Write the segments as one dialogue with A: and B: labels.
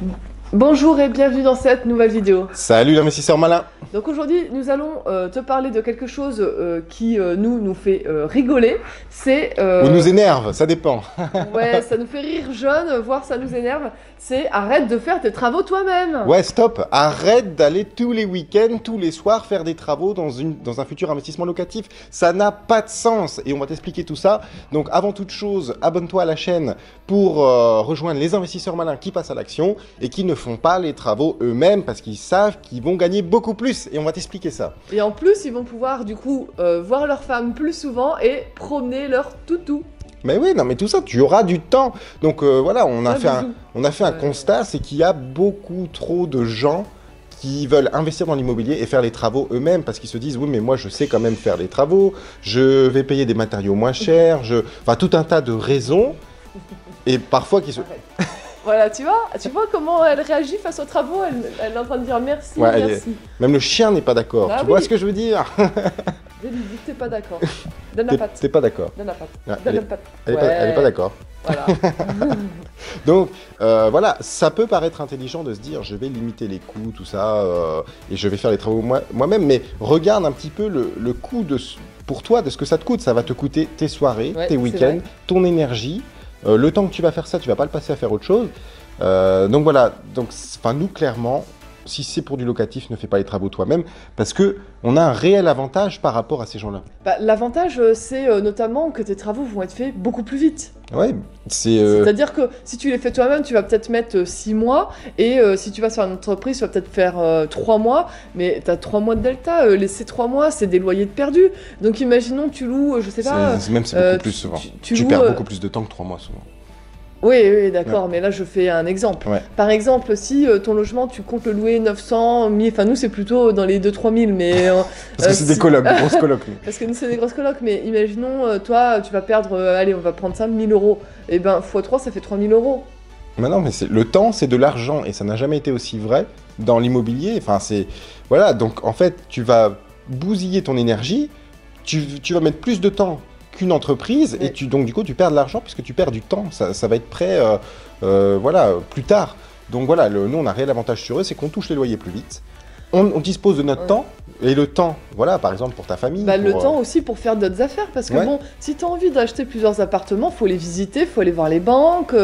A: 嗯。Bonjour et bienvenue dans cette nouvelle vidéo.
B: Salut l'investisseur malin
A: Donc aujourd'hui nous allons euh, te parler de quelque chose euh, qui euh, nous nous fait rigoler. C'est...
B: Ou nous énerve, ça dépend.
A: ouais, ça nous fait rire jeune, voire ça nous énerve. C'est arrête de faire tes travaux toi-même.
B: Ouais, stop Arrête d'aller tous les week-ends, tous les soirs, faire des travaux dans, une, dans un futur investissement locatif. Ça n'a pas de sens et on va t'expliquer tout ça. Donc avant toute chose, abonne-toi à la chaîne pour rejoindre les investisseurs malins qui passent à l'action et qui ne font pas les travaux eux-mêmes parce qu'ils savent qu'ils vont gagner beaucoup plus. Et on va t'expliquer ça.
A: Et en plus ils vont pouvoir du coup euh, voir leur femme plus souvent et promener leur toutou.
B: Mais oui, non, mais tout ça, tu auras du temps. Donc euh, voilà, on a
A: Ouais,
B: fait un, on a fait un
A: Ouais.
B: constat, c'est qu'il y a beaucoup trop de gens qui veulent investir dans l'immobilier et faire les travaux eux-mêmes parce qu'ils se disent oui mais moi je sais quand même faire les travaux, je vais payer des matériaux moins chers, je... enfin tout un tas de raisons et parfois qui se...
A: Voilà, tu vois, tu vois comment elle réagit face aux travaux, elle, elle est en train de dire merci,
B: Ouais, elle est-
A: merci.
B: Même le chien n'est pas d'accord,
A: Ah
B: tu
A: oui.
B: vois ce que je veux dire?
A: Dis- dis que T'es pas d'accord. Donne la patte.
B: t'es pas d'accord.
A: Donne la patte.
B: Ouais,
A: Donne
B: elle,
A: la patte.
B: elle est pas, elle est pas
A: Ouais.
B: d'accord.
A: Voilà.
B: Donc euh, voilà, ça peut paraître intelligent de se dire je vais limiter les coûts, tout ça, euh, et je vais faire les travaux moi- moi-même, mais regarde un petit peu le, le coût de, pour toi de ce que ça te coûte. Ça va te coûter tes soirées,
A: Ouais,
B: tes week-ends, ton énergie. Euh, le temps que tu vas faire ça, tu vas pas le passer à faire autre chose. Euh, donc voilà, donc nous clairement, si c'est pour du locatif, ne fais pas les travaux toi-même, parce que on a un réel avantage par rapport à ces gens-là.
A: Bah, L'avantage, euh, c'est euh, notamment que tes travaux vont être faits beaucoup plus vite.
B: Ouais, c'est euh,
A: C'est-à-dire que si tu les fais toi-même, tu vas peut-être mettre 6 mois, et euh, si tu vas sur une entreprise, tu vas peut-être faire 3 mois, mais tu as 3 mois de delta. Les- ces 3 mois, c'est des loyers de perdus. Donc imaginons que tu loues, je sais pas.
B: même c'est beaucoup plus souvent.
A: tu-
B: Tu,
A: tu loues,
B: perds beaucoup plus de temps que trois mois souvent.
A: Oui, oui, d'accord, mais là je fais un exemple.
B: Ouais.
A: Par exemple, si euh, ton logement, tu comptes le louer 900, 1000, enfin nous c'est plutôt dans les 2-3 000, mais. euh,
B: Parce que
A: euh,
B: c'est des colloques, des grosses colloques. nous.
A: Parce que nous, c'est des grosses colocs, mais imaginons, toi, tu vas perdre, allez, on va prendre ça, 1000 euros. Et ben, x3, ça fait 3000 euros.
B: Mais non, mais c'est le temps, c'est de l'argent et ça n'a jamais été aussi vrai dans l'immobilier. Enfin, c'est voilà. Donc en fait, tu vas bousiller ton énergie, tu, tu vas mettre plus de temps qu'une entreprise et tu donc du coup tu perds de l'argent puisque tu perds du temps. Ça, ça va être prêt, euh, euh, voilà, plus tard. Donc voilà, le- nous on a un réel avantage sur eux, c'est qu'on touche les loyers plus vite. On, on dispose de notre temps et le temps, voilà, par exemple pour ta famille.
A: Bah, le
B: euh,
A: temps aussi pour faire d'autres affaires. Parce que
B: Ouais.
A: bon, si tu as envie d'acheter plusieurs appartements, faut les visiter, faut aller voir les banques.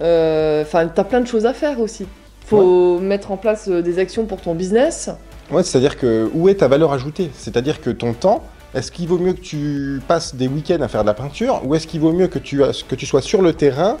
A: Enfin, tu as plein de choses à faire aussi. Faut mettre en place des actions pour ton business.
B: Ouais, c'est-à-dire que où est ta valeur ajoutée? C'est-à-dire que ton temps, est-ce qu'il vaut mieux que tu passes des week-ends à faire de la peinture ou est-ce qu'il vaut mieux que tu, que tu sois sur le terrain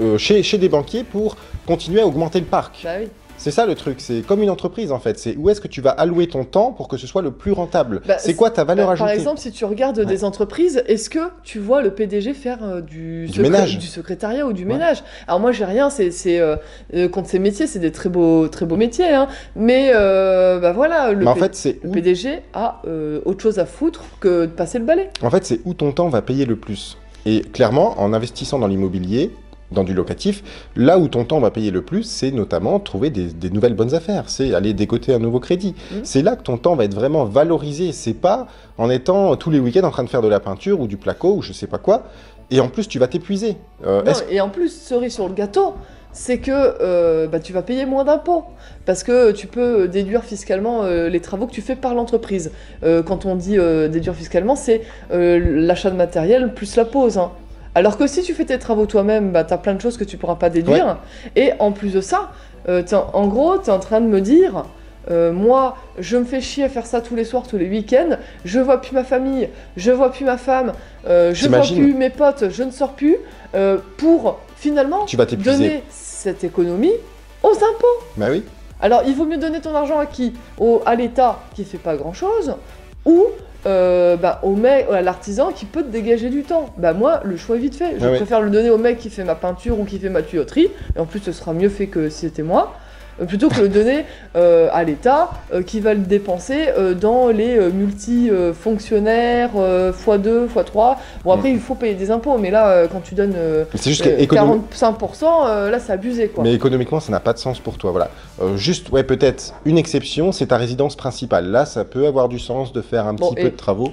B: euh, chez, des banquiers pour continuer à augmenter le parc?
A: Bah.
B: C'est ça le truc, c'est comme une entreprise en fait, c'est où est-ce que tu vas allouer ton temps pour que ce soit le plus rentable?
A: Bah,
B: C'est quoi ta valeur
A: Bah,
B: ajoutée?
A: Par exemple, si tu regardes des entreprises, est-ce que tu vois le PDG faire euh, du,
B: Du ménage.
A: du secrétariat ou du
B: Ouais.
A: ménage? Alors moi, j'ai rien, c'est euh, euh, contre ces métiers, c'est des très beaux, très beaux métiers, hein. mais euh, bah voilà, le,
B: Mais en
A: P-
B: fait, c'est
A: le PDG a autre chose à foutre que de passer le balai.
B: en fait, c'est où ton temps va payer le plus. Et clairement, en investissant dans l'immobilier, dans du locatif, là où ton temps va payer le plus, c'est notamment trouver des, des nouvelles bonnes affaires, c'est aller décoter un nouveau crédit.
A: Mhm.
B: C'est là que ton temps va être vraiment valorisé. C'est pas en étant tous les week-ends en train de faire de la peinture ou du placo ou je sais pas quoi. Et en plus, tu vas t'épuiser. Euh,
A: et en plus, cerise sur le gâteau, c'est que euh, bah, tu vas payer moins d'impôts. Parce que tu peux déduire fiscalement euh, les travaux que tu fais par l'entreprise. Euh, quand on dit déduire fiscalement, c'est l'achat de matériel plus la pose. hein. Alors que si tu fais tes travaux toi-même, bah, tu as plein de choses que tu pourras pas déduire. Et en plus de ça, euh, en, en gros, tu es en train de me dire, euh, moi, je me fais chier à faire ça tous les soirs, tous les week-ends, je vois plus ma famille, je vois plus ma femme, euh, je vois plus mes potes, je ne sors plus, euh, pour finalement
B: tu vas t'épuiser.
A: donner cette économie aux impôts.
B: Bah oui.
A: Alors, il vaut mieux donner ton argent à qui? Au, À l'État qui fait pas grand-chose, ou euh, bah, au mec, à l'artisan qui peut te dégager du temps. Bah moi, le choix est vite fait. Je
B: Ah
A: préfère le donner au mec qui fait ma peinture ou qui fait ma tuyauterie, et en plus ce sera mieux fait que si c'était moi, plutôt que le donner euh, à l'État euh, qui va le dépenser euh, dans les multi-fonctionnaires x2, x3. Bon après, il faut payer des impôts, mais là, quand tu donnes euh,
B: Mais C'est juste
A: euh,
B: qu'économiquement,
A: 45%, euh, là c'est abusé quoi.
B: mais économiquement, ça n'a pas de sens pour toi. Voilà. Juste, ouais, peut-être une exception, c'est ta résidence principale. Là, ça peut avoir du sens de faire un
A: Bon,
B: petit
A: et-
B: peu de travaux,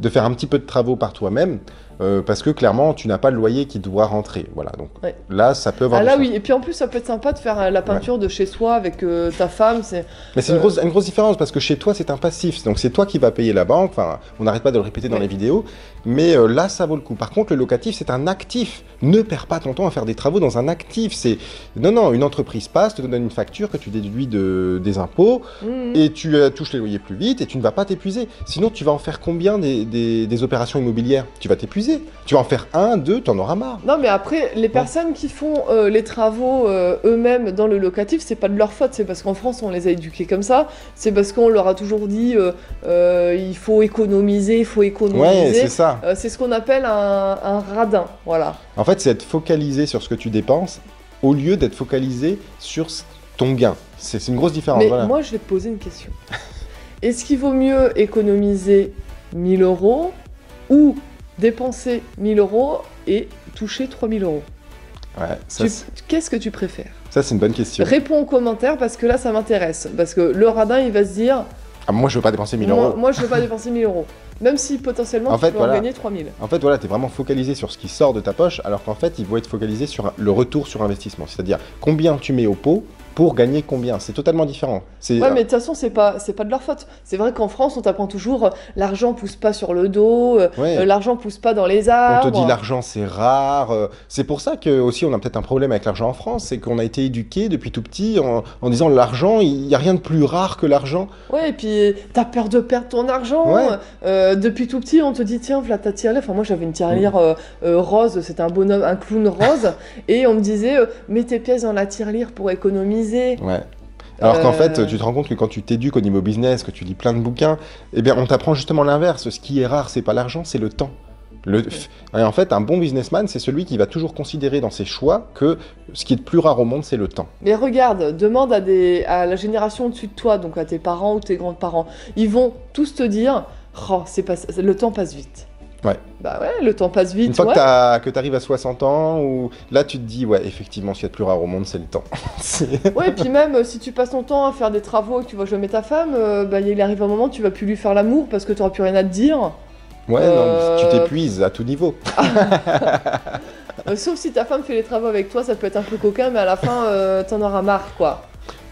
B: de faire un petit peu de travaux par toi-même. Euh, parce que clairement, tu n'as pas le loyer qui doit rentrer. Voilà, donc
A: Ouais.
B: là, ça peut avoir.
A: Ah là oui, et puis en plus ça peut être sympa de faire euh, la peinture de chez soi avec euh, ta femme, c'est
B: Mais c'est une grosse, une grosse différence parce que chez toi, c'est un passif. Donc c'est toi qui vas payer la banque. Enfin, on n'arrête pas de le répéter dans
A: Ouais.
B: les vidéos. Mais là, ça vaut le coup. Par contre, le locatif, c'est un actif. Ne perds pas ton temps à faire des travaux dans un actif. C'est non, non. Une entreprise passe, te donne une facture que tu déduis de, des impôts
A: Mhm.
B: et tu touches les loyers plus vite et tu ne vas pas t'épuiser. Sinon, tu vas en faire combien des, des- des opérations immobilières? Tu vas t'épuiser. Tu vas en faire un, deux, tu en auras marre.
A: Non, mais après, les personnes qui font euh, les travaux euh, eux-mêmes dans le locatif, c'est pas de leur faute, c'est parce qu'en France, on les a éduqués comme ça, c'est parce qu'on leur a toujours dit euh, il faut économiser, il faut
B: Ouais,
A: économiser.
B: c'est ça.
A: C'est ce qu'on appelle un, un radin, voilà.
B: En fait, c'est être focalisé sur ce que tu dépenses au lieu d'être focalisé sur ton gain. C'est c'est une grosse différence.
A: Mais
B: voilà.
A: moi, je vais te poser une question. Est-ce qu'il vaut mieux économiser 1000 euros ou dépenser 1000 euros et toucher 3000 euros
B: Ouais, ça,
A: Tu-
B: c'est-
A: Qu'est-ce que tu préfères?
B: ça, c'est une bonne question.
A: Réponds en commentaire parce que là, ça m'intéresse. Parce que le radin, il va se dire
B: Ah, moi, je veux pas dépenser 1000
A: moi,
B: euros.
A: moi, je veux pas dépenser 1000 euros. Même si potentiellement,
B: En
A: tu
B: fait,
A: peux
B: voilà.
A: en gagner 3000.
B: En fait, voilà, tu es vraiment focalisé sur ce qui sort de ta poche, alors qu'en fait, il faut être focalisé sur le retour sur investissement. C'est-à-dire combien tu mets au pot pour gagner combien? C'est totalement différent.
A: Ouais, mais de toute façon, c'est pas, c'est pas de leur faute. C'est vrai qu'en France, on t'apprend toujours euh, l'argent pousse pas sur le dos, euh,
B: ouais.
A: euh, l'argent pousse pas dans les
B: On
A: arbres.
B: te dit l'argent c'est rare. euh, C'est pour ça que aussi on a peut-être un problème avec l'argent en France, c'est qu'on a été éduqué depuis tout petit en, en disant l'argent, il n'y a rien de plus rare que l'argent.
A: Ouais, et puis t'as peur de perdre ton argent.
B: Ouais.
A: Euh, depuis tout petit, on te dit tiens, voilà ta tirelire. Enfin, moi j'avais une tirelire euh, euh, rose, c'était un bonhomme, un clown rose, et on me disait euh, mets tes pièces dans la tirelire pour économiser.
B: Ouais. Alors qu'en
A: Euh,
B: fait, tu te rends compte que quand tu t'éduques au niveau business, que tu lis plein de bouquins, eh bien, on t'apprend justement l'inverse. Ce qui est rare, c'est pas l'argent, c'est le temps. Le... Et en fait, un bon businessman, c'est celui qui va toujours considérer dans ses choix que ce qui est le plus rare au monde, c'est le temps.
A: Mais regarde, demande à, des, à la génération au-dessus de toi, donc à tes parents ou tes grands-parents, ils vont tous te dire oh, c'est pas, le temps passe vite.
B: Ouais.
A: Bah ouais, le temps passe vite.
B: Une fois
A: ouais.
B: que tu arrives à 60 ans, ou là, tu te dis, ouais, effectivement, ce qui est le plus rare au monde, c'est le temps.
A: Ouais, et puis même euh, si tu passes ton temps à faire des travaux et que tu vois jamais ta femme, euh, bah, il arrive un moment tu vas plus lui faire l'amour parce que tu plus rien à te dire.
B: ouais,
A: Euh,
B: non, tu t'épuises à tout niveau.
A: Euh, sauf si ta femme fait les travaux avec toi, ça peut être un peu coquin, mais à la fin, euh, t'en auras marre, quoi.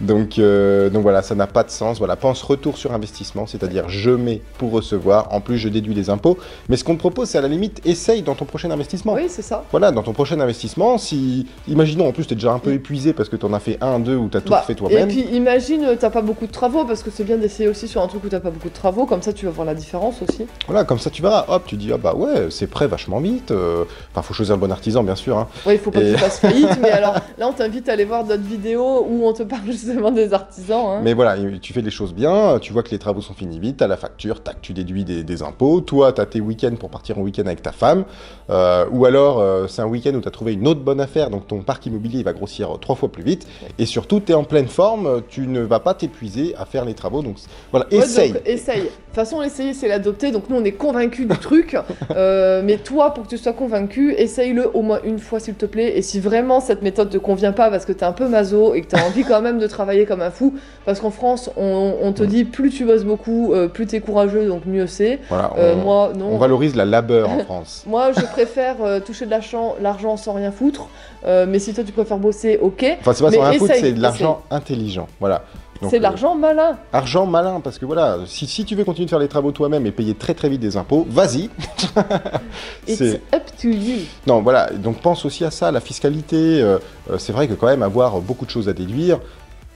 B: Donc, euh, donc voilà, ça n'a pas de sens. Voilà, pense retour sur investissement, c'est-à-dire je mets pour recevoir, en plus je déduis les impôts. Mais ce qu'on te propose, c'est à la limite, essaye dans ton prochain investissement.
A: Oui, c'est ça.
B: Voilà, dans ton prochain investissement, si, imaginons en plus t'es déjà un peu épuisé parce que t'en as fait un, deux ou t'as tout
A: Bah,
B: fait
A: et
B: toi-même.
A: puis imagine, euh, t'as pas beaucoup de travaux, parce que c'est bien d'essayer aussi sur un truc où t'as pas beaucoup de travaux, comme ça tu vas voir la différence aussi.
B: Voilà, comme ça tu verras, hop, tu dis ah bah ouais, c'est prêt vachement vite. euh, Enfin, faut choisir le bon artisan, bien sûr. hein.
A: Ouais, il faut pas
B: Et-
A: que tu fasses faillite, mais alors là on t'invite à aller voir d'autres vidéos où on te parle justement des artisans. Hein.
B: Mais voilà, tu fais les choses bien, tu vois que les travaux sont finis vite, t'as la facture, tac, tu déduis des, des impôts, toi t'as tes week-ends pour partir en week-end avec ta femme, euh, ou alors euh, c'est un week-end où t'as trouvé une autre bonne affaire, donc ton parc immobilier il va grossir trois fois plus vite, et surtout t'es en pleine forme, tu ne vas pas t'épuiser à faire les travaux, donc voilà,
A: Ouais,
B: essaye.
A: donc, essaye. De toute façon, essayer, c'est l'adopter. Donc, nous, on est convaincus du truc. Euh, mais toi, pour que tu sois convaincu, essaye-le au moins une fois, s'il te plaît. Et si vraiment cette méthode te convient pas parce que t'es un peu maso et que t'as envie quand même de travailler comme un fou, parce qu'en France, on, on te dit plus tu bosses beaucoup, euh, plus t'es courageux, donc mieux c'est.
B: Voilà,
A: Euh,
B: on,
A: moi, non.
B: on valorise la labeur en France.
A: Moi, je préfère euh, toucher de l'argent, l'argent sans rien foutre. Mais si toi, tu préfères bosser, ok.
B: Enfin, c'est pas
A: Mais
B: un foot,
A: essaye,
B: c'est de l'argent intelligent. Voilà.
A: C'est de l'argent malin.
B: Argent malin, parce que voilà, si, si tu veux continuer de faire les travaux toi-même et payer très très vite des impôts, vas-y. C'est-
A: up to you.
B: Non, voilà, donc pense aussi à ça, la fiscalité. euh, c'est vrai que quand même avoir beaucoup de choses à déduire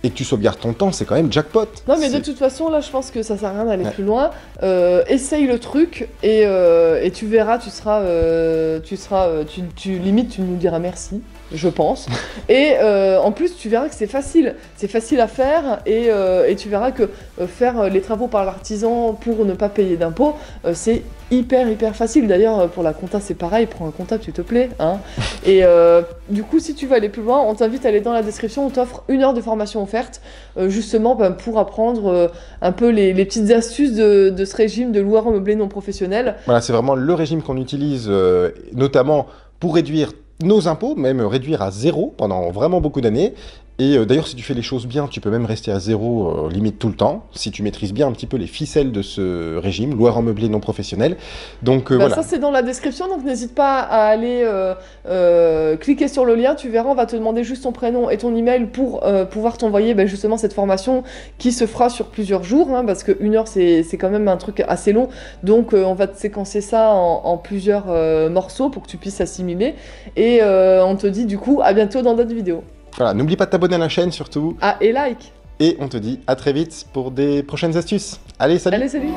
B: et que tu sauvegardes ton temps, c'est quand même jackpot.
A: Non mais de toute façon là je pense que ça sert à rien d'aller
B: Ouais.
A: plus loin. Euh, essaye le truc et, euh, et tu verras, tu seras, euh, tu seras, tu, tu limite tu nous diras merci, je pense. et euh, en plus tu verras que c'est facile, c'est facile à faire et, euh, et tu verras que euh, faire les travaux par l'artisan pour ne pas payer d'impôts, c'est hyper hyper facile. D'ailleurs pour la compta c'est pareil, prends un comptable s'il te plaît. Hein. et du coup si tu veux aller plus loin, on t'invite à aller dans la description, on t'offre une heure de formation offerte justement ben, pour apprendre un peu les, petites astuces de, ce régime de loueur meublé non professionnel.
B: Voilà, c'est vraiment le régime qu'on utilise, notamment pour réduire nos impôts, même réduire à zéro pendant vraiment beaucoup d'années. Et euh, d'ailleurs, si tu fais les choses bien, tu peux même rester à zéro, euh, limite tout le temps, si tu maîtrises bien un petit peu les ficelles de ce régime, loueur en meublé non professionnel. Donc euh,
A: Bah,
B: voilà.
A: Ça, c'est dans la description, donc n'hésite pas à aller euh, cliquer sur le lien. Tu verras, on va te demander juste ton prénom et ton email pour pouvoir t'envoyer bah, justement cette formation qui se fera sur plusieurs jours, hein, parce qu'une heure, c'est quand même un truc assez long. Donc, on va te séquencer ça en, en plusieurs morceaux pour que tu puisses assimiler. Et on te dit du coup à bientôt dans d'autres vidéos.
B: Voilà, n'oublie pas de t'abonner à la chaîne surtout.
A: Ah, et like
B: Et on te dit à très vite pour des prochaines astuces. Allez, salut
A: Allez, salut